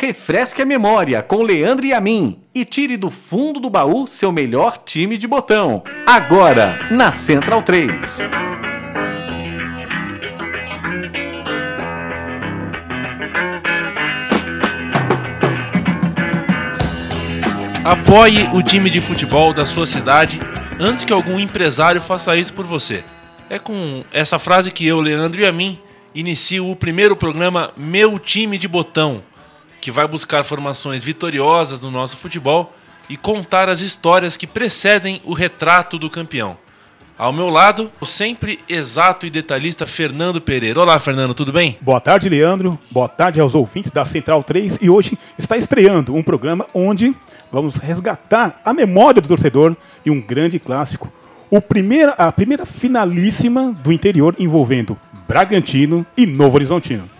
Refresque a memória com Leandro e a mim e tire do fundo do baú seu melhor time de botão. Agora, na Central 3. Apoie o time de futebol da sua cidade antes que algum empresário faça isso por você. É com essa frase que eu, Leandro e a mim inicio o primeiro programa Meu Time de Botão que vai buscar formações vitoriosas no nosso futebol e contar as histórias que precedem o retrato do campeão. Ao meu lado, o sempre exato e detalhista Fernando Pereira. Olá, Fernando, tudo bem? Boa tarde, Leandro. Boa tarde aos ouvintes da Central 3. E hoje está estreando um programa onde vamos resgatar a memória do torcedor e um grande clássico. O primeira, a primeira finalíssima do interior envolvendo Bragantino e Novo Horizontino.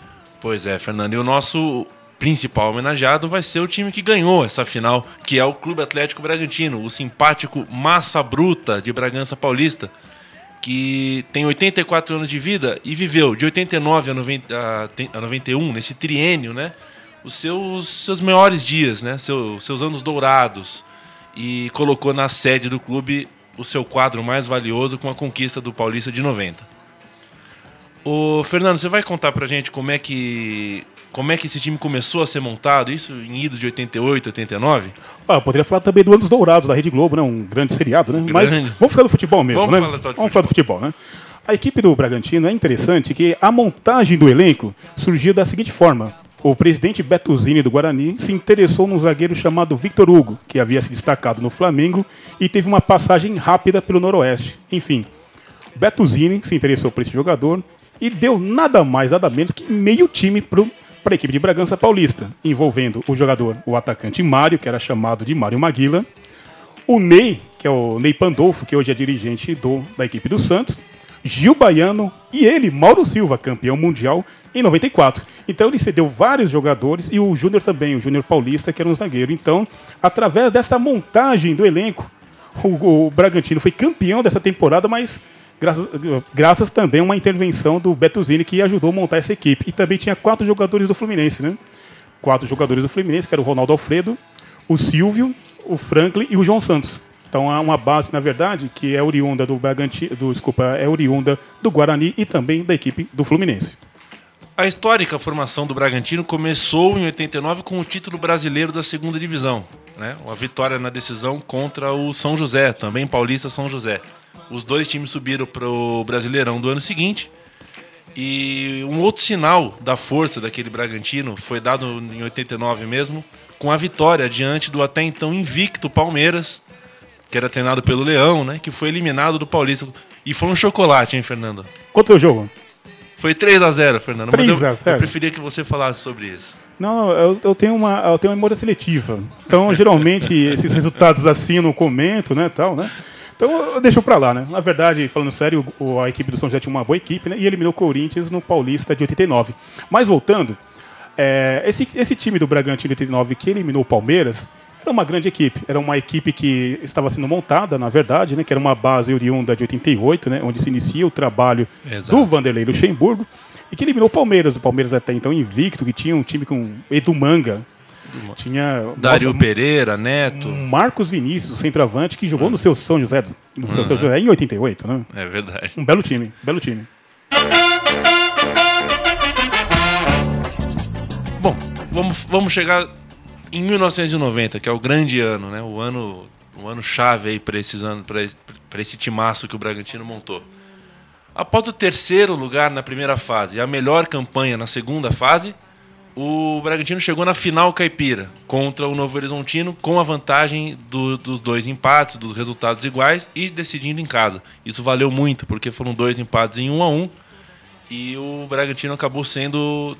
Pois é, Fernando. E o nosso principal homenageado vai ser o time que ganhou essa final, que é o Clube Atlético Bragantino, o simpático Massa Bruta de Bragança Paulista, que tem 84 anos de vida e viveu de 89 a, 90, a 91, nesse triênio, né? Os seus, seus maiores dias, né? Seu, seus anos dourados. E colocou na sede do clube o seu quadro mais valioso com a conquista do Paulista de 90. O Fernando, você vai contar pra gente como é que como é que esse time começou a ser montado, isso em idos de 88, 89? Ah, eu poderia falar também do Anos Dourados da Rede Globo, né? Um grande seriado, né? Grande. Mas vamos falar do futebol mesmo, vamos né? Falar vamos futebol. falar do futebol, né? A equipe do Bragantino é interessante que a montagem do elenco surgiu da seguinte forma. O presidente Betuzini do Guarani se interessou num zagueiro chamado Victor Hugo, que havia se destacado no Flamengo e teve uma passagem rápida pelo Noroeste. Enfim, Betuzini se interessou por esse jogador e deu nada mais, nada menos que meio time para a equipe de Bragança Paulista, envolvendo o jogador, o atacante Mário, que era chamado de Mário Maguila, o Ney, que é o Ney Pandolfo, que hoje é dirigente do, da equipe do Santos, Gil Baiano e ele, Mauro Silva, campeão mundial em 94. Então ele cedeu vários jogadores e o Júnior também, o Júnior Paulista, que era um zagueiro. Então, através dessa montagem do elenco, o, o Bragantino foi campeão dessa temporada, mas graças, graças também a uma intervenção do Betuzini que ajudou a montar essa equipe. E também tinha quatro jogadores do Fluminense, né? Quatro jogadores do Fluminense, que era o Ronaldo Alfredo, o Silvio, o Franklin e o João Santos. Então há uma base, na verdade, que é oriunda do Bragantino, do, desculpa, é oriunda do Guarani e também da equipe do Fluminense. A histórica formação do Bragantino começou em 89 com o título brasileiro da segunda divisão, né? Uma vitória na decisão contra o São José, também paulista São José. Os dois times subiram para o Brasileirão do ano seguinte. E um outro sinal da força daquele Bragantino foi dado em 89 mesmo, com a vitória diante do até então invicto Palmeiras, que era treinado pelo Leão, né? Que foi eliminado do Paulista. E foi um chocolate, hein, Fernando? Quanto foi o jogo? Foi 3 a 0 Fernando. 3 mas eu, a 0. eu preferia que você falasse sobre isso. Não, eu, eu, tenho uma, eu tenho uma memória seletiva. Então, geralmente, esses resultados assim eu não comento, né, tal, né? Então deixou pra lá, né? Na verdade, falando sério, o, a equipe do São José tinha uma boa equipe, né? E eliminou o Corinthians no Paulista de 89. Mas voltando, é, esse, esse time do Bragantino de 89 que eliminou o Palmeiras era uma grande equipe. Era uma equipe que estava sendo montada, na verdade, né? Que era uma base oriunda de 88, né? Onde se inicia o trabalho Exato. do Vanderlei Luxemburgo. E que eliminou o Palmeiras. O Palmeiras até então invicto, que tinha um time com Edu Manga, tinha. Dario nossa, Pereira, Neto. Marcos Vinícius, centroavante, que jogou no seu São José, no seu São José em 88, né? É verdade. Um belo time, belo time. Bom, vamos, vamos chegar em 1990, que é o grande ano, né? O ano, o ano chave aí para esses anos, para esse timaço que o Bragantino montou. Após o terceiro lugar na primeira fase e a melhor campanha na segunda fase, o Bragantino chegou na final caipira contra o Novo Horizontino com a vantagem do, dos dois empates, dos resultados iguais e decidindo em casa. Isso valeu muito porque foram dois empates em um a um e o Bragantino acabou sendo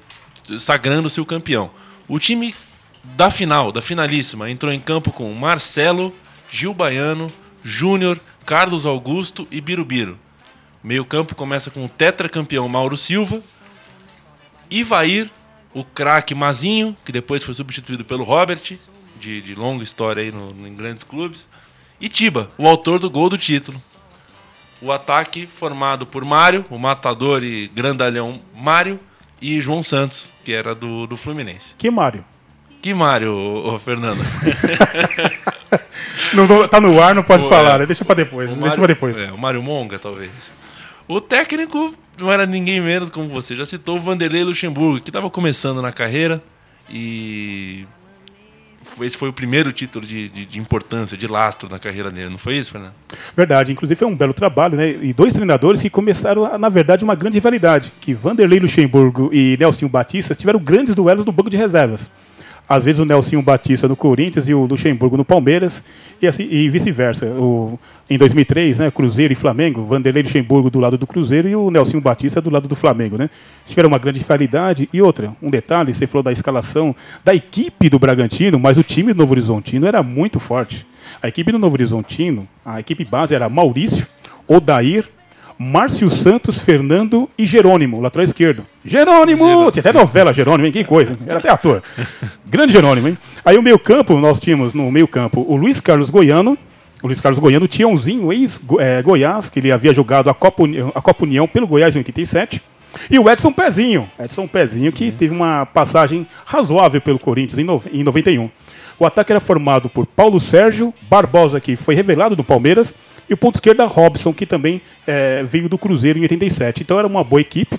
sagrando-se o campeão. O time da final, da finalíssima, entrou em campo com Marcelo, Gil Baiano, Júnior, Carlos Augusto e Birubiru. Meio campo começa com o tetracampeão Mauro Silva, Ivair, o craque Mazinho, que depois foi substituído pelo Robert, de, de longa história aí no, no, em grandes clubes, e Tiba, o autor do gol do título. O ataque formado por Mário, o matador e grandalhão Mário, e João Santos, que era do, do Fluminense. Que Mário? Que Mário, ô, ô, Fernando? Não, tá no ar, não pode falar, é. né? Deixa pra depois. O Deixa pra depois. É, o Mário Monga, talvez. O técnico não era ninguém menos, como você já citou, o Vanderlei Luxemburgo, que estava começando na carreira e esse foi o primeiro título de, de- de importância, de lastro na carreira dele, não foi isso, Fernando? Verdade, inclusive foi um belo trabalho, né? E dois treinadores que começaram, na verdade, uma grande rivalidade. Que Vanderlei Luxemburgo e Nelsinho Batista tiveram grandes duelos no banco de reservas. Às vezes o Nelsinho Batista no Corinthians e o Luxemburgo no Palmeiras, e, assim, e vice-versa. O- Em 2003, né, Cruzeiro e Flamengo, Vanderlei Luxemburgo do lado do Cruzeiro e o Nelsinho Batista do lado do Flamengo, né? Tiveram uma grande rivalidade. E outra, um detalhe, você falou da escalação da equipe do Bragantino, mas o time do Novo Horizontino era muito forte. A equipe do Novo Horizontino, a equipe base era Maurício, Odair, Márcio Santos, Fernando e Jerônimo, lateral esquerdo. Jerônimo! Tinha até novela Jerônimo, hein? Que coisa. hein? Era até ator. Grande Jerônimo, hein? Aí o meio campo, nós tínhamos no meio campo o Luiz Carlos Goiano, o Luiz Carlos Goiano, o Tiãozinho, ex-Goiás, que ele havia jogado a Copa, Uni- a Copa União pelo Goiás em 87. E o Edson Pezinho. Edson Pezinho, que teve uma passagem razoável pelo Corinthians em, nove- em 91. O ataque era formado por Paulo Sérgio, Barbosa, que foi revelado no Palmeiras, e o ponto esquerda Robson, que também eh, veio do Cruzeiro em 87. Então era uma boa equipe.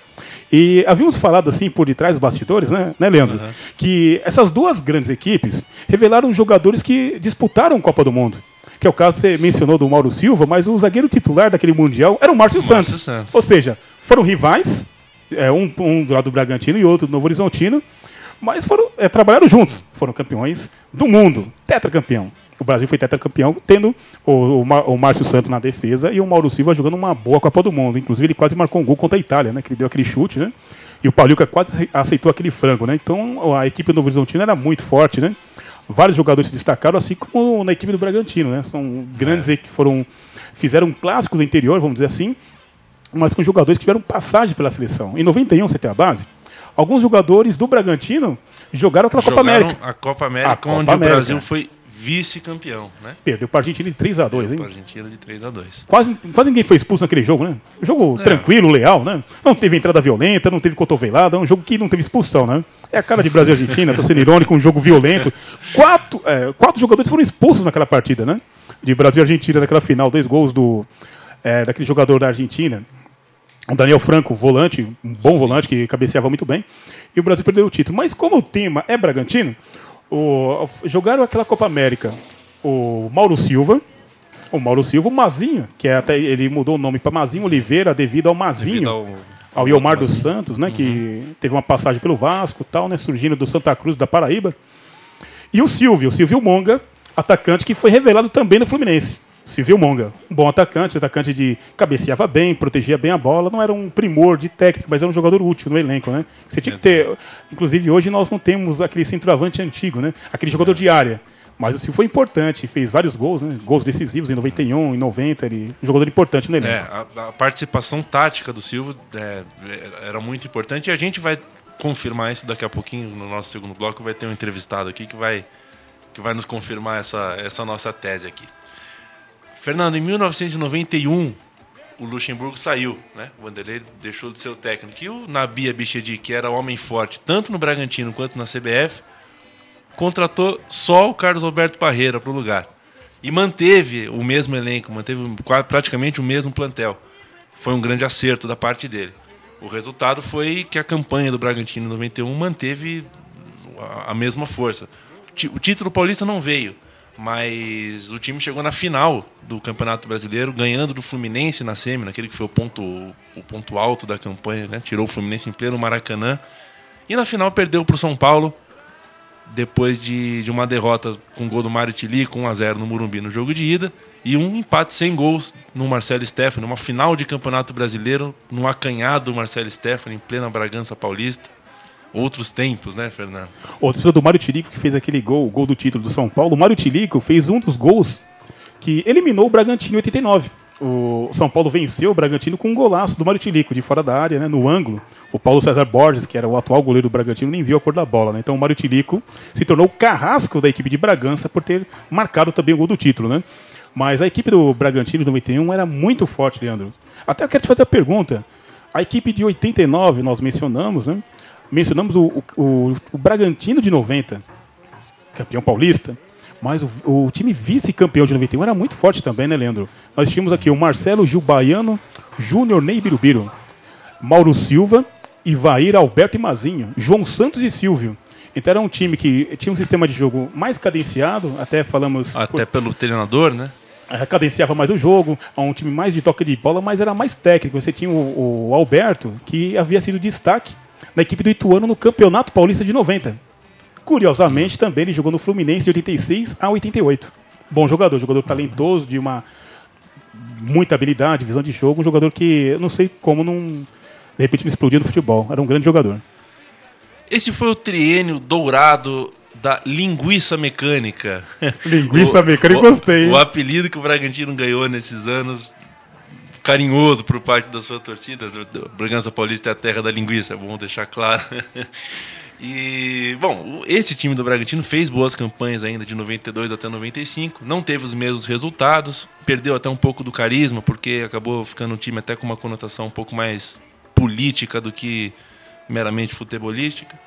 E havíamos falado assim por detrás dos bastidores, né, né Leandro? Que essas duas grandes equipes revelaram jogadores que disputaram Copa do Mundo. Que é o caso que você mencionou do Mauro Silva, mas o zagueiro titular daquele Mundial era o Márcio Márcio Santos. Santos. Ou seja, foram rivais, é, um, um do lado do Bragantino e outro do Novo Horizontino, mas foram, é, trabalharam junto. Foram campeões do mundo, tetracampeão. O Brasil foi tetracampeão, tendo o, o, o Márcio Santos na defesa e o Mauro Silva jogando uma boa Copa do Mundo. Inclusive, ele quase marcou um gol contra a Itália, né? Que ele deu aquele chute, né? E o Pauliuca quase ace- aceitou aquele frango, né? Então, a equipe do Novo Horizontino era muito forte, né? Vários jogadores se destacaram, assim como na equipe do Bragantino, né? São grandes É. que foram... Fizeram um clássico do interior, vamos dizer assim, mas com jogadores que tiveram passagem pela seleção. Em 91, você tem a base, alguns jogadores do Bragantino jogaram aquela Copa Jogaram América. a Copa América, A Copa onde América. o Brasil foi vice-campeão, né? Perdeu para a Argentina de 3 a 2 Para hein? a Argentina de 3 a 2 Quase, quase ninguém foi expulso naquele jogo, né? Jogo tranquilo, leal, né? Não teve entrada violenta, não teve cotovelada, é um jogo que não teve expulsão, né? É a cara de Brasil e Argentina, tô sendo irônico, um jogo violento. Quatro, é, quatro jogadores foram expulsos naquela partida, né? De Brasil e Argentina, naquela final, dois gols do, é, daquele jogador da Argentina, o Daniel Franco, volante, um bom volante que cabeceava muito bem, e o Brasil perdeu o título. Mas como o tema é Bragantino, o- jogaram aquela Copa América o Mauro Silva, o Mauro Silva, o Mazinho, que é até ele mudou o nome para Mazinho Oliveira devido ao Mazinho, Devido ao, ao Iomar dos. Santos, né, que teve uma passagem pelo Vasco, tal, né, surgindo do Santa Cruz da Paraíba. E o Silvio, o Silvio Monga, atacante que foi revelado também no Fluminense. Silvio Monga, um bom atacante, atacante de cabeceava bem, protegia bem a bola, não era um primor de técnica, mas era um jogador útil no elenco, né? Você tinha que ter, inclusive hoje nós não temos aquele centroavante antigo, né? Aquele jogador de área. Mas o Silvio foi importante, fez vários gols, né? Gols decisivos em 91, em 90, ele um jogador importante no elenco. É, a, a participação tática do Silva é, era muito importante e a gente vai confirmar isso daqui a pouquinho no nosso segundo bloco. Vai ter um entrevistado aqui que vai, que vai nos confirmar essa, essa nossa tese aqui. Fernando, em 1991, o Luxemburgo saiu, né? O Vanderlei deixou de ser o técnico. E o Nabi Abichedi, que era homem forte tanto no Bragantino quanto na CBF, contratou só o Carlos Alberto Parreira para o lugar. E manteve o mesmo elenco, manteve praticamente o mesmo plantel. Foi um grande acerto da parte dele. O resultado foi que a campanha do Bragantino em 91 manteve a- mesma força. O título paulista não veio, mas o time chegou na final do Campeonato Brasileiro, ganhando do Fluminense na semi, naquele que foi o ponto, o ponto alto da campanha, né? tirou o Fluminense em pleno Maracanã. E na final perdeu para o São Paulo, depois de, de uma derrota com o gol do Mário Tilico, 1x0 no Morumbi no jogo de ida, e um empate sem gols no Marcelo Stefani, uma final de Campeonato Brasileiro, no acanhado Marcelo Stefani, em plena Bragança Paulista. Outros tempos, né, Fernando? Outro foi do Mário Tirico, que fez aquele gol, o gol do título do São Paulo. O Mário Tirico fez um dos gols que eliminou o Bragantino em 89. O São Paulo venceu o Bragantino com um golaço do Mário Tirico, de fora da área, né, no ângulo. O Paulo César Borges, que era o atual goleiro do Bragantino, nem viu a cor da bola. Né? Então o Mário Tirico se tornou o carrasco da equipe de Bragança por ter marcado também o gol do título. Né? Mas a equipe do Bragantino de 91 era muito forte, Leandro. Até eu quero te fazer a pergunta. A equipe de 89, nós mencionamos, né? Mencionamos o, o, o, Bragantino de 90. campeão paulista. Mas o, o time vice-campeão de 91 era muito forte também, né, Leandro? Nós tínhamos aqui o Marcelo Gil Baiano, Júnior Ney Birubiru, Mauro Silva, Ivair Alberto e Mazinho, João Santos e Silvio. Então era um time que tinha um sistema de jogo mais cadenciado, até falamos. Até por... pelo treinador, né? cadenciava mais o jogo, um time mais de toque de bola, mas era mais técnico. Você tinha o, o Alberto, que havia sido destaque na equipe do Ituano no Campeonato Paulista de 90. Curiosamente, também ele jogou no Fluminense de 86 a 88. Bom jogador, jogador talentoso, de uma muita habilidade, visão de jogo, um jogador que não sei como não de repente não explodiu no futebol. Era um grande jogador. Esse foi o triênio dourado da linguiça mecânica. Linguiça o, mecânica, gostei. O, o apelido que o Bragantino ganhou nesses anos, carinhoso por parte da sua torcida. Bragança Paulista é a terra da linguiça, é bom deixar claro. E, bom, esse time do Bragantino fez boas campanhas ainda de 92 até 95, não teve os mesmos resultados, perdeu até um pouco do carisma, porque acabou ficando um time até com uma conotação um pouco mais política do que meramente futebolística.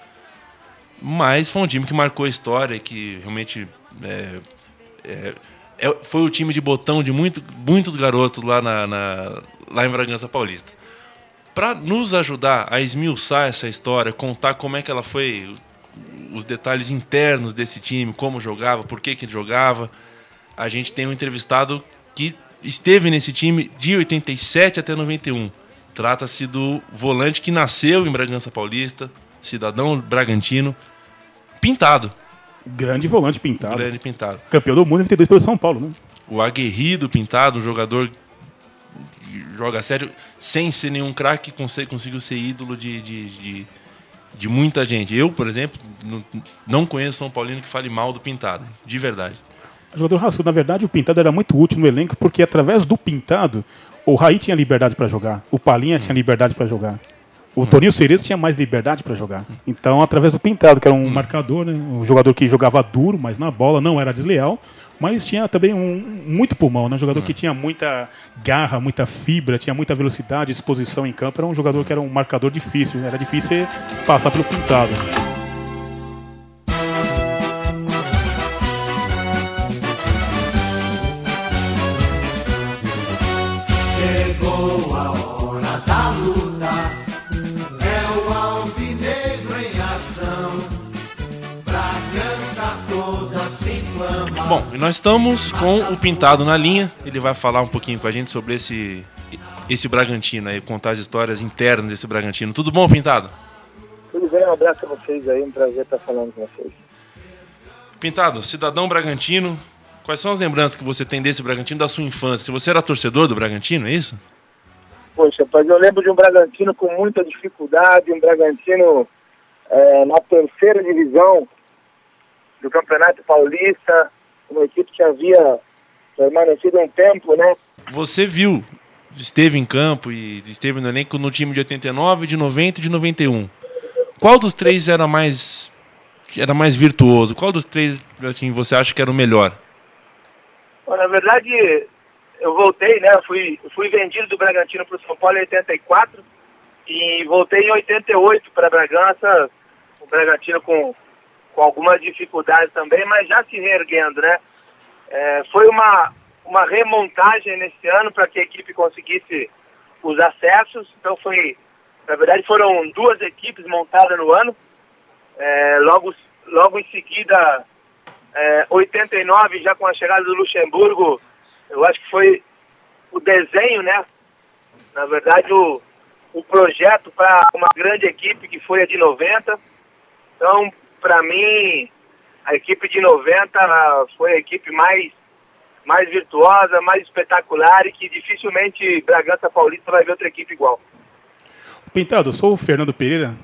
Mas foi um time que marcou a história, que realmente é, é, é, foi o time de botão de muito, muitos garotos lá, na, na, lá em Bragança Paulista. Para nos ajudar a esmiuçar essa história, contar como é que ela foi, os detalhes internos desse time, como jogava, por que, que jogava, a gente tem um entrevistado que esteve nesse time de 87 até 91. Trata-se do volante que nasceu em Bragança Paulista, cidadão bragantino, pintado. Grande volante pintado. Grande pintado. Campeão do mundo em 92 pelo São Paulo, né? O aguerrido pintado, um jogador que joga sério, sem ser nenhum craque, conseguiu ser ídolo de, de, de, de, muita gente. Eu, por exemplo, não conheço São Paulino que fale mal do pintado, de verdade. O jogador raçudo, na verdade, o pintado era muito útil no elenco, porque através do pintado, o Raí tinha liberdade para jogar, o Palinha hum. tinha liberdade para jogar. O. Toninho Cerezo tinha mais liberdade para jogar. Então, através do Pintado, que era um hum. marcador, né? um jogador que jogava duro, mas na bola não era desleal, mas tinha também um muito pulmão, né? um jogador hum. que tinha muita garra, muita fibra, tinha muita velocidade, exposição em campo. Era um jogador que era um marcador difícil, era difícil passar pelo Pintado. Bom, e nós estamos com o Pintado na linha. Ele vai falar um pouquinho com a gente sobre esse esse Bragantino aí, contar as histórias internas desse Bragantino. Tudo bom, Pintado? Tudo bem, um abraço a vocês aí, um prazer estar falando com vocês. Pintado, cidadão Bragantino, quais são as lembranças que você tem desse Bragantino da sua infância? Você era torcedor do Bragantino, é isso? Poxa, mas eu lembro de um Bragantino com muita dificuldade, um Bragantino é, na terceira divisão do Campeonato Paulista, uma equipe que havia permanecido um tempo, né? Você viu, esteve em campo e esteve no elenco no time de 89, de 90 e de 91. Qual dos três era mais era mais virtuoso? Qual dos três assim você acha que era o melhor? Bom, na verdade, eu voltei, né? Fui, fui vendido do Bragantino para o São Paulo em 84 e voltei em 88 para Bragança, o Bragantino com com algumas dificuldades também, mas já se reerguendo, né? É, foi uma, uma remontagem nesse ano para que a equipe conseguisse os acessos. Então foi, na verdade foram duas equipes montadas no ano. É, logo, logo em seguida, é, 89, já com a chegada do Luxemburgo, eu acho que foi o desenho, né? Na verdade, o, o projeto para uma grande equipe que foi a de 90. Então, para mim, a equipe de 90 foi a equipe mais, mais virtuosa, mais espetacular e que dificilmente Bragança Paulista vai ver outra equipe igual. Pintado, eu sou o Fernando Pereira.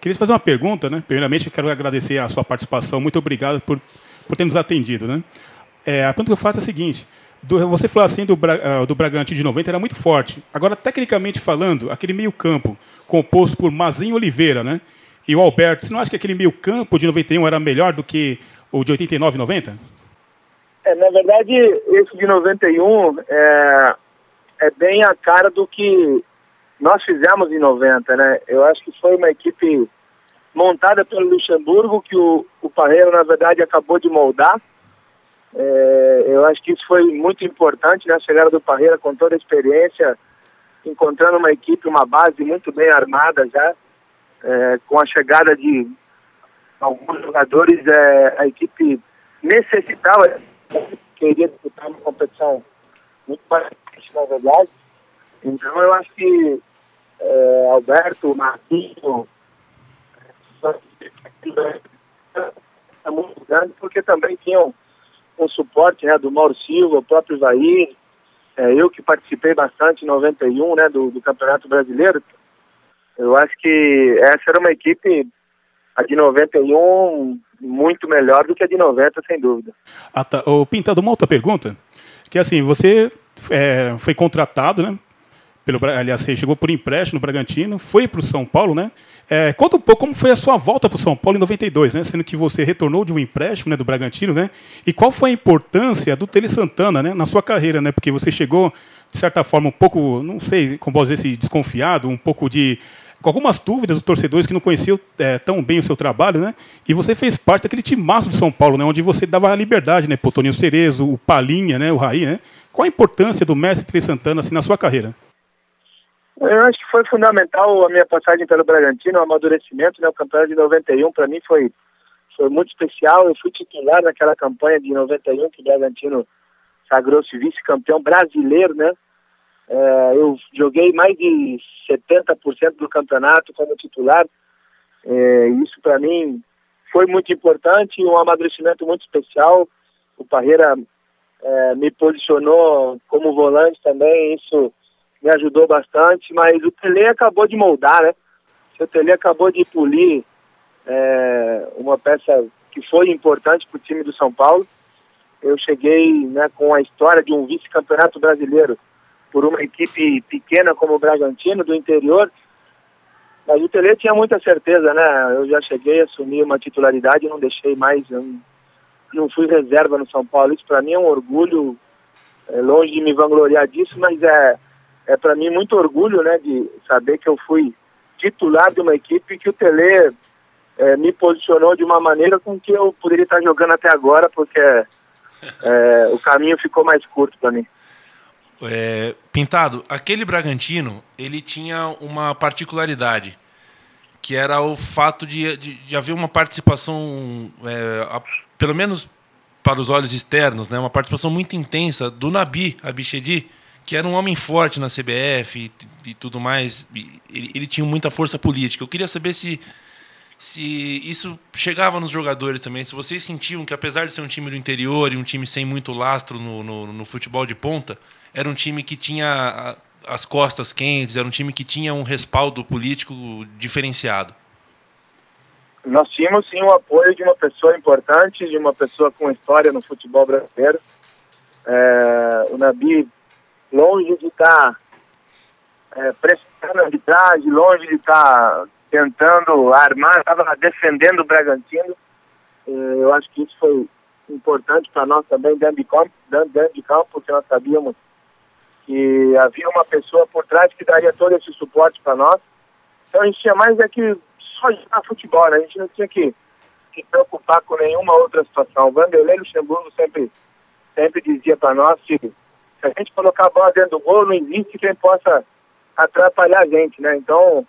Queria te fazer uma pergunta, né? Primeiramente, eu quero agradecer a sua participação. Muito obrigado por, por ter nos atendido, né? É, a pergunta que eu faço é a seguinte. Do, você falou assim do, uh, do Bragantino de 90, era muito forte. Agora, tecnicamente falando, aquele meio campo composto por Mazinho Oliveira, né? E o Alberto, você não acha que aquele meio campo de 91 era melhor do que o de 89 e 90? É, na verdade, esse de 91 é, é bem a cara do que nós fizemos em 90, né? Eu acho que foi uma equipe montada pelo Luxemburgo, que o, o Parreira, na verdade, acabou de moldar. É, eu acho que isso foi muito importante, né? A chegada do Parreira com toda a experiência, encontrando uma equipe, uma base muito bem armada já, é, com a chegada de alguns jogadores, é, a equipe necessitava, queria disputar uma competição muito difícil, na verdade. Então eu acho que é, Alberto, Marquinhos, é muito grande, porque também tinham um suporte né, do Mauro Silva, o próprio Ivair, é, eu que participei bastante em 91 né, do, do Campeonato Brasileiro. Eu acho que essa era uma equipe, a de 91, muito melhor do que a de 90, sem dúvida. Ah, tá. Ô, Pintado, uma outra pergunta, que assim, você é, foi contratado, né? Pelo, aliás, você chegou por empréstimo no Bragantino, foi para o São Paulo, né? É, conta um pouco como foi a sua volta para o São Paulo em 92, né? Sendo que você retornou de um empréstimo né, do Bragantino, né? E qual foi a importância do Tele Santana né, na sua carreira, né? Porque você chegou, de certa forma, um pouco, não sei como posso dizer, desconfiado, um pouco de com algumas dúvidas dos torcedores que não conheciam é, tão bem o seu trabalho, né? E você fez parte daquele timaço de São Paulo, né? Onde você dava a liberdade, né? Pro Toninho Cerezo, o Palinha, né? O Raí, né? Qual a importância do mestre Tele Santana assim, na sua carreira? Eu acho que foi fundamental a minha passagem pelo Bragantino, o amadurecimento, né? O campeonato de 91 para mim foi, foi muito especial. Eu fui titular naquela campanha de 91 que o Bragantino sagrou-se vice-campeão brasileiro, né? É, eu joguei mais de 70% do campeonato como titular. É, isso para mim foi muito importante, um amadurecimento muito especial. O Parreira é, me posicionou como volante também, isso me ajudou bastante, mas o Tele acabou de moldar, né? O Tele acabou de polir é, uma peça que foi importante para o time do São Paulo. Eu cheguei né, com a história de um vice-campeonato brasileiro por uma equipe pequena como o Bragantino, do interior. Mas o Tele tinha muita certeza, né? Eu já cheguei a assumir uma titularidade e não deixei mais, não fui reserva no São Paulo. Isso para mim é um orgulho, é longe de me vangloriar disso, mas é, é para mim muito orgulho, né, de saber que eu fui titular de uma equipe que o Tele é, me posicionou de uma maneira com que eu poderia estar jogando até agora, porque é, o caminho ficou mais curto para mim. É, Pintado, aquele Bragantino, ele tinha uma particularidade, que era o fato de, de, de haver uma participação, é, a, pelo menos para os olhos externos, né, uma participação muito intensa do Nabi Abichedi, que era um homem forte na CBF e, e tudo mais. Ele, ele, tinha muita força política. Eu queria saber se, se isso chegava nos jogadores também, se vocês sentiam que, apesar de ser um time do interior e um time sem muito lastro no, no, no futebol de ponta, era um time que tinha as costas quentes, era um time que tinha um respaldo político diferenciado. Nós tínhamos sim o apoio de uma pessoa importante, de uma pessoa com história no futebol brasileiro. É, o Nabi longe de estar tá, é, prestando arbitragem, longe de estar tá tentando armar, estava defendendo o Bragantino. É, eu acho que isso foi importante para nós também dentro de campo, dentro de campo, porque nós sabíamos que havia uma pessoa por trás que daria todo esse suporte para nós. Então a gente tinha mais é que só jogar futebol, né? a gente não tinha que se preocupar com nenhuma outra situação. O Vanderlei Luxemburgo sempre, sempre dizia para nós que se a gente colocar a bola dentro do gol, não existe quem possa atrapalhar a gente, né? Então,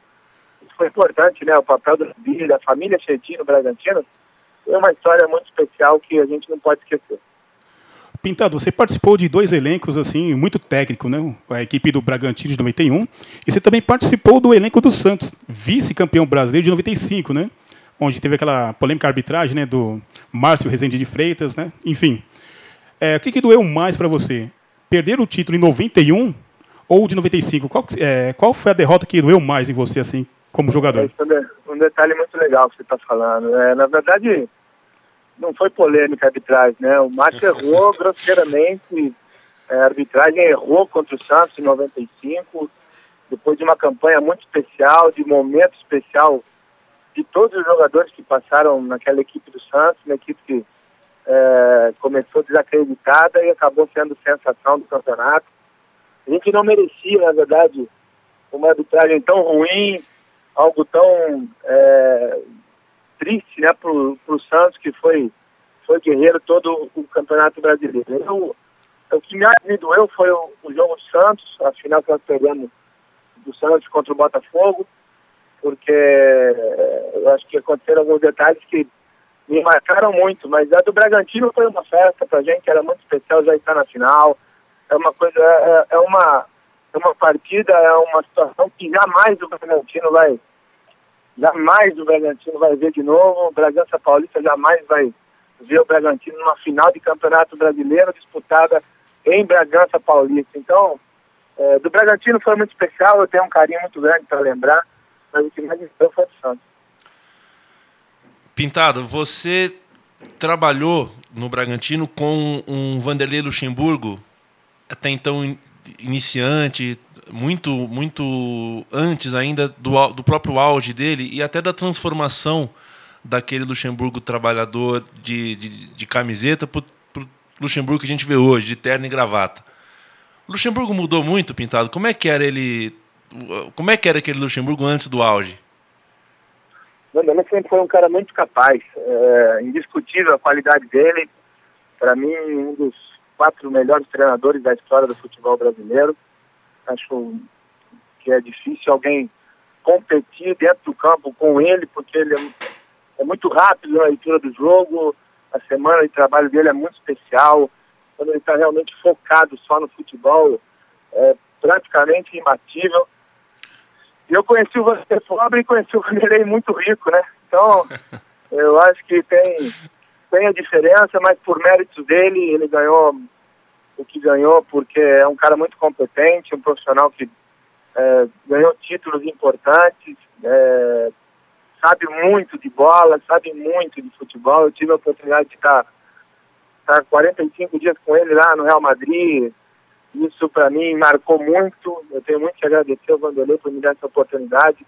isso foi importante, né? O papel do Bíblia, da família Chetino Bragantino, é uma história muito especial que a gente não pode esquecer. Pintado, você participou de dois elencos assim muito técnicos, né? A equipe do Bragantino de 91 e você também participou do elenco do Santos, vice-campeão brasileiro de 95, né? Onde teve aquela polêmica arbitragem, né? Do Márcio Rezende de Freitas, né? Enfim, é, o que, que doeu mais para você? perder o título em 91 ou de 95? Qual, é, qual foi a derrota que doeu mais em você, assim, como jogador? É um detalhe muito legal que você está falando. É, na verdade, não foi polêmica a arbitragem, né? O Márcio errou grosseiramente, é, a arbitragem errou contra o Santos em 95, depois de uma campanha muito especial, de momento especial de todos os jogadores que passaram naquela equipe do Santos, uma equipe que é, começou desacreditada e acabou sendo sensação do campeonato. A gente não merecia, na verdade, uma arbitragem tão ruim, algo tão é, triste, né, pro, pro Santos, que foi, foi guerreiro todo o Campeonato Brasileiro. Eu, o que mais me doeu foi o, o jogo do Santos, a final que nós pegamos do Santos contra o Botafogo, porque eu acho que aconteceram alguns detalhes que me marcaram muito, mas a do Bragantino foi uma festa pra gente, era muito especial já estar na final. É uma coisa, é, é uma, é uma partida, é uma situação que jamais o Bragantino vai, jamais o Bragantino vai ver de novo, o Bragança Paulista jamais vai ver o Bragantino numa final de campeonato brasileiro disputada em Bragança Paulista. Então, é, do Bragantino foi muito especial, eu tenho um carinho muito grande para lembrar, mas o que mais me foi o Santos. Pintado, você trabalhou no Bragantino com um Vanderlei Luxemburgo, até então iniciante, muito muito antes ainda do, do próprio auge dele e até da transformação daquele Luxemburgo trabalhador de, de, de camiseta para o Luxemburgo que a gente vê hoje, de terno e gravata. O Luxemburgo mudou muito, Pintado. Como é que era ele? Como é que era aquele Luxemburgo antes do auge? Vanderlei sempre foi um cara muito capaz, é, indiscutível a qualidade dele. Para mim, um dos quatro melhores treinadores da história do futebol brasileiro. Acho que é difícil alguém competir dentro do campo com ele, porque ele é, é muito rápido na leitura do jogo, a semana de trabalho dele é muito especial. Quando ele está realmente focado só no futebol, é praticamente imbatível. E eu conheci o Vanderlei pobre e conheci o Vanderlei muito rico, né? Então, eu acho que tem, tem a diferença, mas por méritos dele, ele ganhou o que ganhou, porque é um cara muito competente, um profissional que é, ganhou títulos importantes, é, sabe muito de bola, sabe muito de futebol. Eu tive a oportunidade de estar, estar 45 dias com ele lá no Real Madrid, isso para mim marcou muito. Eu tenho muito que agradecer ao Vanderlei por me dar essa oportunidade.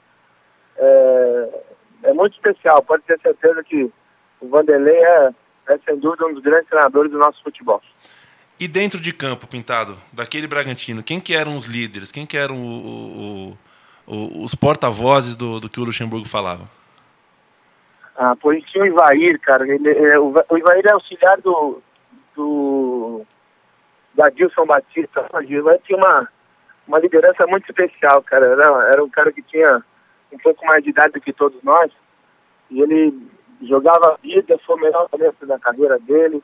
É, é muito especial. Pode ter certeza que o Vanderlei é, é sem dúvida um dos grandes treinadores do nosso futebol. E dentro de campo, Pintado, daquele Bragantino, quem que eram os líderes? Quem que eram o, o, o, os porta-vozes do, do que o Luxemburgo falava? Ah, por isso tinha o Ivair, cara. Ele, é, o, o Ivair é auxiliar do, do da Dilson Batista. O Gilvan tinha uma, uma liderança muito especial, cara. Era, era um cara que tinha um pouco mais de idade do que todos nós. E ele jogava a vida, foi o melhor começo da carreira dele.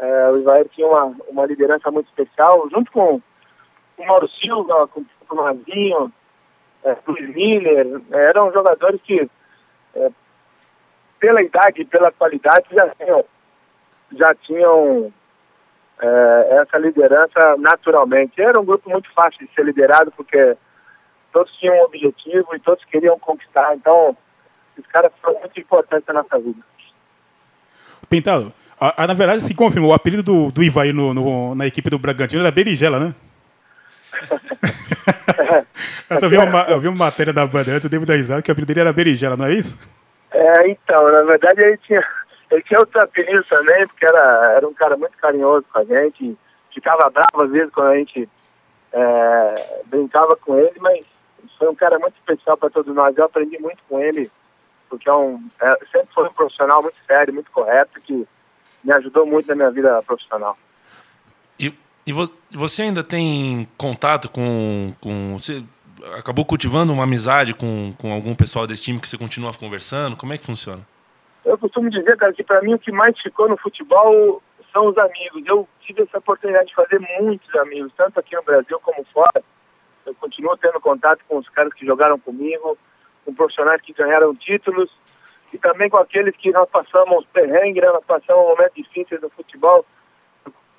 É, o Ivair tinha uma, uma liderança muito especial, junto com o Mauro Silva, com o Mazinho, é, Luiz Miller. É, eram jogadores que, é, pela idade e pela qualidade, já tinham, já tinham é, essa liderança naturalmente. Era um grupo muito fácil de ser liderado, porque todos tinham um objetivo e todos queriam conquistar. Então, esses caras foram muito importantes na nossa vida. Pintado, na verdade se confirmou, o apelido do, do Ivaí no, no, na equipe do Bragantino era Berigela, né? eu, vi uma, eu vi uma matéria da Bandeirantes, eu devo dar risada, que o apelido dele era Berigela, não é isso? É, então, na verdade ele tinha ele tinha outro apelido também, porque era, era um cara muito carinhoso com a gente, ficava bravo às vezes quando a gente é, brincava com ele, mas foi um cara muito especial para todos nós. Eu aprendi muito com ele, porque é um, é, sempre foi um profissional muito sério, muito correto, que me ajudou muito na minha vida profissional. E, e você ainda tem contato com, com. Você acabou cultivando uma amizade com, com algum pessoal desse time que você continua conversando? Como é que funciona? Eu costumo dizer, cara, que para mim o que mais ficou no futebol são os amigos. Eu tive essa oportunidade de fazer muitos amigos, tanto aqui no Brasil como fora. Eu continuo tendo contato com os caras que jogaram comigo, com profissionais que ganharam títulos e também com aqueles que nós passamos perrengue, né? nós passamos momentos difíceis no futebol.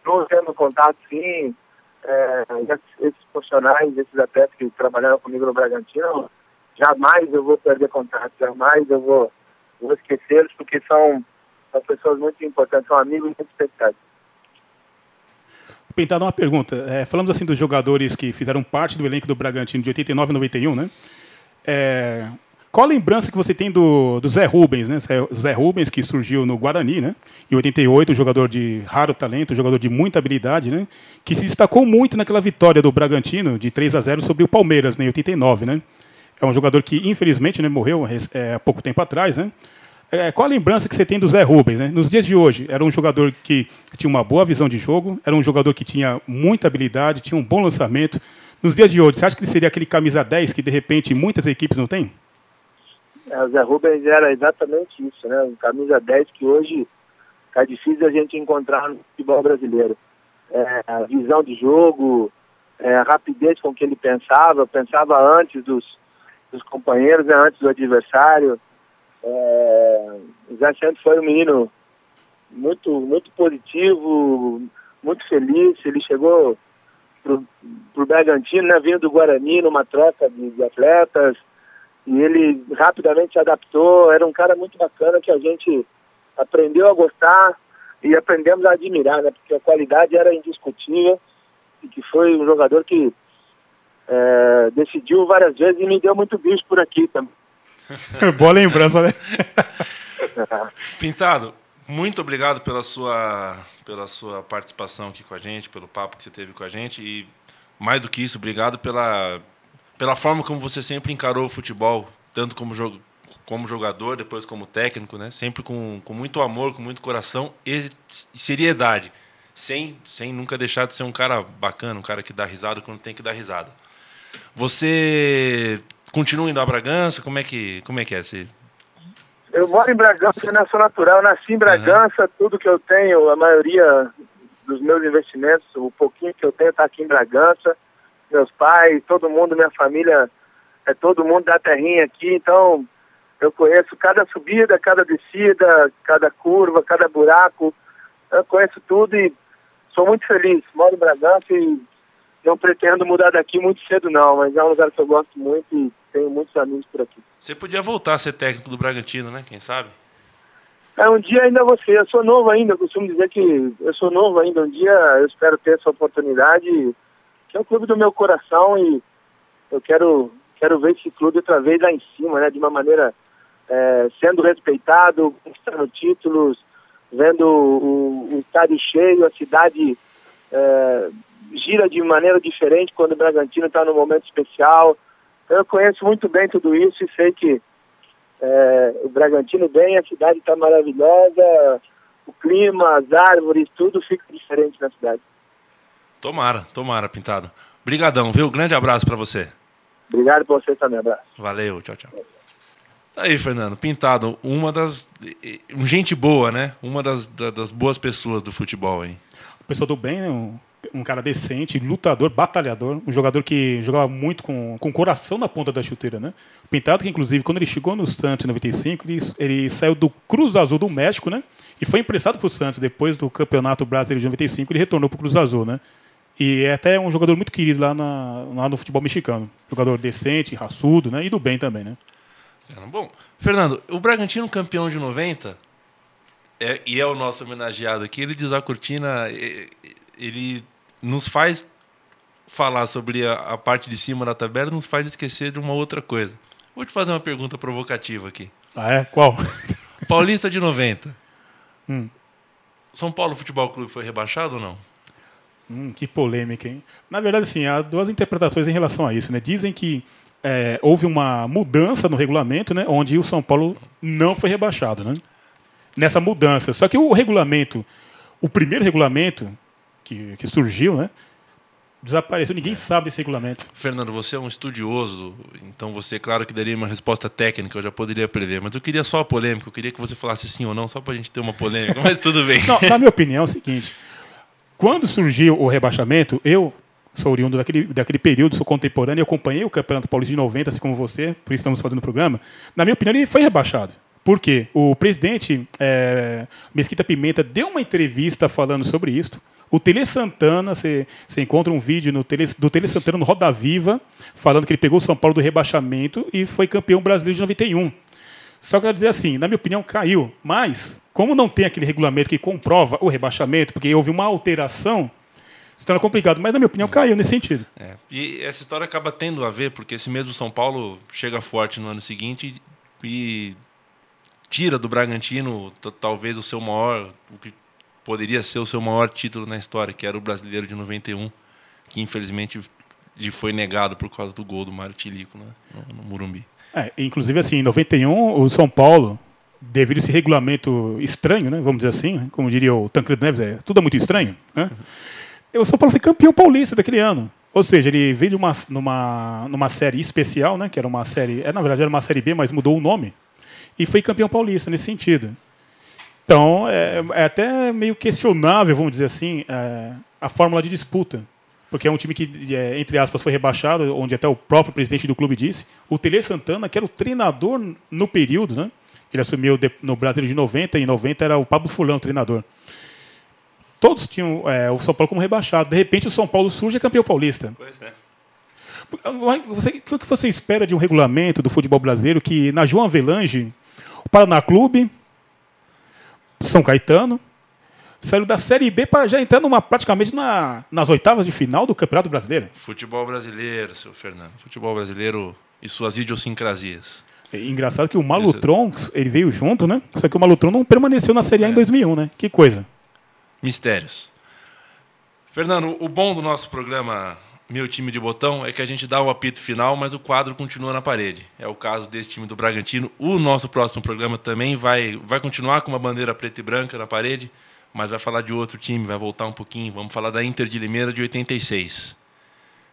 Continuo tendo contato, sim. É, esses profissionais, esses atletas que trabalharam comigo no Bragantino, jamais eu vou perder contato, jamais eu vou vou esquecê-los porque são, são pessoas muito importantes, são amigos muito especiais. Pintado, uma pergunta. É, falamos assim dos jogadores que fizeram parte do elenco do Bragantino de 89 e 91, né? É, qual a lembrança que você tem do, do Zé Rubens, né? Zé Rubens, que surgiu no Guarani, né? Em 88, um jogador de raro talento, um jogador de muita habilidade, né? Que se destacou muito naquela vitória do Bragantino de 3 a 0 sobre o Palmeiras, né? em 89, né? É um jogador que, infelizmente, né, morreu é, há pouco tempo atrás, né? É, qual a lembrança que você tem do Zé Rubens? Né? Nos dias de hoje, era um jogador que tinha uma boa visão de jogo, era um jogador que tinha muita habilidade, tinha um bom lançamento. Nos dias de hoje, você acha que ele seria aquele camisa 10 que de repente muitas equipes não têm? É, o Zé Rubens era exatamente isso, né? Um camisa 10 que hoje está difícil a gente encontrar no futebol brasileiro. É, a visão de jogo, é, a rapidez com que ele pensava, pensava antes dos, dos companheiros, né? antes do adversário. É, o Zé sempre foi um menino muito, muito positivo, muito feliz. Ele chegou para o Bragantino, né, vindo do Guarani, numa troca de, de, atletas, e ele rapidamente se adaptou. Era um cara muito bacana que a gente aprendeu a gostar e aprendemos a admirar, né, porque a qualidade era indiscutível e que foi um jogador que é, decidiu várias vezes e me deu muito bicho por aqui também. Boa lembrança, né? Pintado, muito obrigado pela sua, pela sua participação aqui com a gente, pelo papo que você teve com a gente e mais do que isso, obrigado pela, pela forma como você sempre encarou o futebol, tanto como, jogo, como jogador, depois como técnico, né? Sempre com, com muito amor, com muito coração e seriedade, sem, sem nunca deixar de ser um cara bacana, um cara que dá risada quando tem que dar risada. Você continua indo a Bragança? Como é que, como é, que é? Você... Eu moro em Bragança, né? Sou natural, eu nasci em Bragança, uhum. tudo que eu tenho, a maioria dos meus investimentos, o pouquinho que eu tenho está aqui em Bragança. Meus pais, todo mundo, minha família, é todo mundo da terrinha aqui, então eu conheço cada subida, cada descida, cada curva, cada buraco. Eu conheço tudo e sou muito feliz. Moro em Bragança e não pretendo mudar daqui muito cedo não, mas é um lugar que eu gosto muito e tenho muitos amigos por aqui. Você podia voltar a ser técnico do Bragantino, né? Quem sabe? É, um dia ainda você. Eu sou novo ainda, eu costumo dizer que eu sou novo ainda. Um dia eu espero ter essa oportunidade, que é o clube do meu coração e eu quero, quero ver esse clube outra vez lá em cima, né? De uma maneira é, sendo respeitado, conquistando títulos, vendo o, o estádio cheio, a cidade é, gira de maneira diferente quando o Bragantino está num momento especial. Eu conheço muito bem tudo isso e sei que é, o Bragantino bem, a cidade está maravilhosa, o clima, as árvores, tudo fica diferente na cidade. Tomara, tomara, Pintado. Obrigadão, viu? Grande abraço para você. Obrigado por você também, abraço. Valeu, tchau, tchau. Tá aí, Fernando. Pintado, uma das. Gente boa, né? Uma das, das boas pessoas do futebol, hein? Pessoa do bem, né? um cara decente, lutador, batalhador, um jogador que jogava muito com, com coração na ponta da chuteira, né? Pintado que, inclusive, quando ele chegou no Santos em 95, ele, ele saiu do Cruz Azul do México, né? E foi emprestado para o Santos depois do Campeonato Brasileiro de 95, ele retornou para o Cruz Azul, né? E é até um jogador muito querido lá, na, lá no futebol mexicano. Jogador decente, raçudo, né? E do bem também, né? Bom, Fernando, o Bragantino campeão de 90, é, e é o nosso homenageado aqui, ele diz a cortina, ele nos faz falar sobre a, a, parte de cima da tabela, nos faz esquecer de uma outra coisa. Vou te fazer uma pergunta provocativa aqui. Ah, é? Qual? Paulista de 90. Hum. São Paulo Futebol Clube foi rebaixado ou não? Hum, que polêmica, hein? Na verdade, sim, há duas interpretações em relação a isso. Né? Dizem que é, houve uma mudança no regulamento, né, onde o São Paulo não foi rebaixado. Né? Nessa mudança. Só que o regulamento, o primeiro regulamento, que, que surgiu, né? Desapareceu, ninguém é. sabe esse regulamento. Fernando, você é um estudioso, então você, claro que daria uma resposta técnica, eu já poderia prever, mas eu queria só a polêmica, eu queria que você falasse sim ou não, só para a gente ter uma polêmica, mas tudo bem. Não, na minha opinião é o seguinte: quando surgiu o rebaixamento, eu sou oriundo daquele, daquele período, sou contemporâneo, acompanhei o Campeonato Paulista de 90, assim como você, por isso estamos fazendo o programa. Na minha opinião, ele foi rebaixado. Por quê? O presidente é, Mesquita Pimenta deu uma entrevista falando sobre isso. O Tele Santana, você, encontra um vídeo no Tele, do Tele Santana no Roda Viva, falando que ele pegou o São Paulo do rebaixamento e foi campeão brasileiro de 91. Só quero dizer assim, na minha opinião, caiu. Mas, como não tem aquele regulamento que comprova o rebaixamento, porque houve uma alteração, se torna complicado. Mas, na minha opinião, caiu nesse sentido. É. E essa história acaba tendo a ver, porque esse mesmo São Paulo chega forte no ano seguinte e tira do Bragantino talvez o seu maior, o que poderia ser o seu maior título na história, que era o Brasileiro de 91, que infelizmente foi negado por causa do gol do Mário Tilico né, no, no Murumbi. É, inclusive, assim, em 91, o São Paulo devido a esse regulamento estranho, né, vamos dizer assim, né, como diria o Tancredo Neves, é, tudo é muito estranho. Né? O São Paulo foi campeão paulista daquele ano. Ou seja, ele veio de uma, numa, numa série especial, né, que era uma série, é, na verdade era uma série B, mas mudou o nome, e foi campeão paulista nesse sentido. Então, é, é até meio questionável, vamos dizer assim, é, a fórmula de disputa. Porque é um time que, é, entre aspas, foi rebaixado, onde até o próprio presidente do clube disse. O Tele Santana, que era o treinador no período, né? Ele assumiu no Brasil de 90, e em 90 era o Pablo Fulano, o treinador. Todos tinham é, o São Paulo como rebaixado. De repente, o São Paulo surge e é campeão paulista. Pois é. Você, o que você espera de um regulamento do futebol brasileiro que, na João Avelange, o Paraná Clube, São Caetano, saiu da Série B para já entrar numa, praticamente na, nas oitavas de final do Campeonato Brasileiro. Futebol brasileiro, seu Fernando. Futebol brasileiro e suas idiosincrasias. É engraçado que o Malutron, ele veio junto, né? Só que o Malutron não permaneceu na Série A é. em 2001, né? Que coisa. Mistérios. Fernando, o bom do nosso programa Meu Time de Botão é que a gente dá o apito final, mas o quadro continua na parede. É o caso desse time do Bragantino. O nosso próximo programa também vai, vai continuar com uma bandeira preta e branca na parede mas vai falar de outro time, vai voltar um pouquinho. Vamos falar da Inter de Limeira de 86.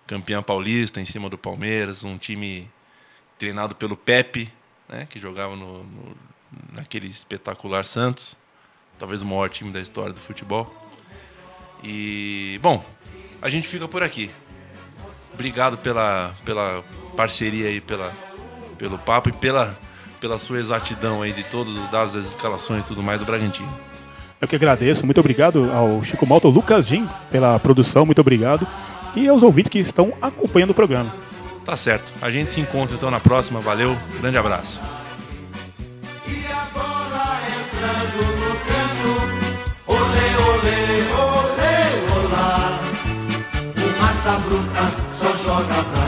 Campeã paulista em cima do Palmeiras, um time treinado pelo Pepe, né, que jogava no, no, naquele espetacular Santos, talvez o maior time da história do futebol. E, bom, a gente fica por aqui. Obrigado pela, pela parceria aí, pela, pelo papo e pela, pela sua exatidão aí de todos os dados, as escalações e tudo mais do Bragantino. Eu que agradeço. Muito obrigado ao Chico Malta, ao Lucas Jim pela produção. Muito obrigado. E aos ouvintes que estão acompanhando o programa. Tá certo. A gente se encontra então na próxima. Valeu. Grande abraço. Bruta só joga pra.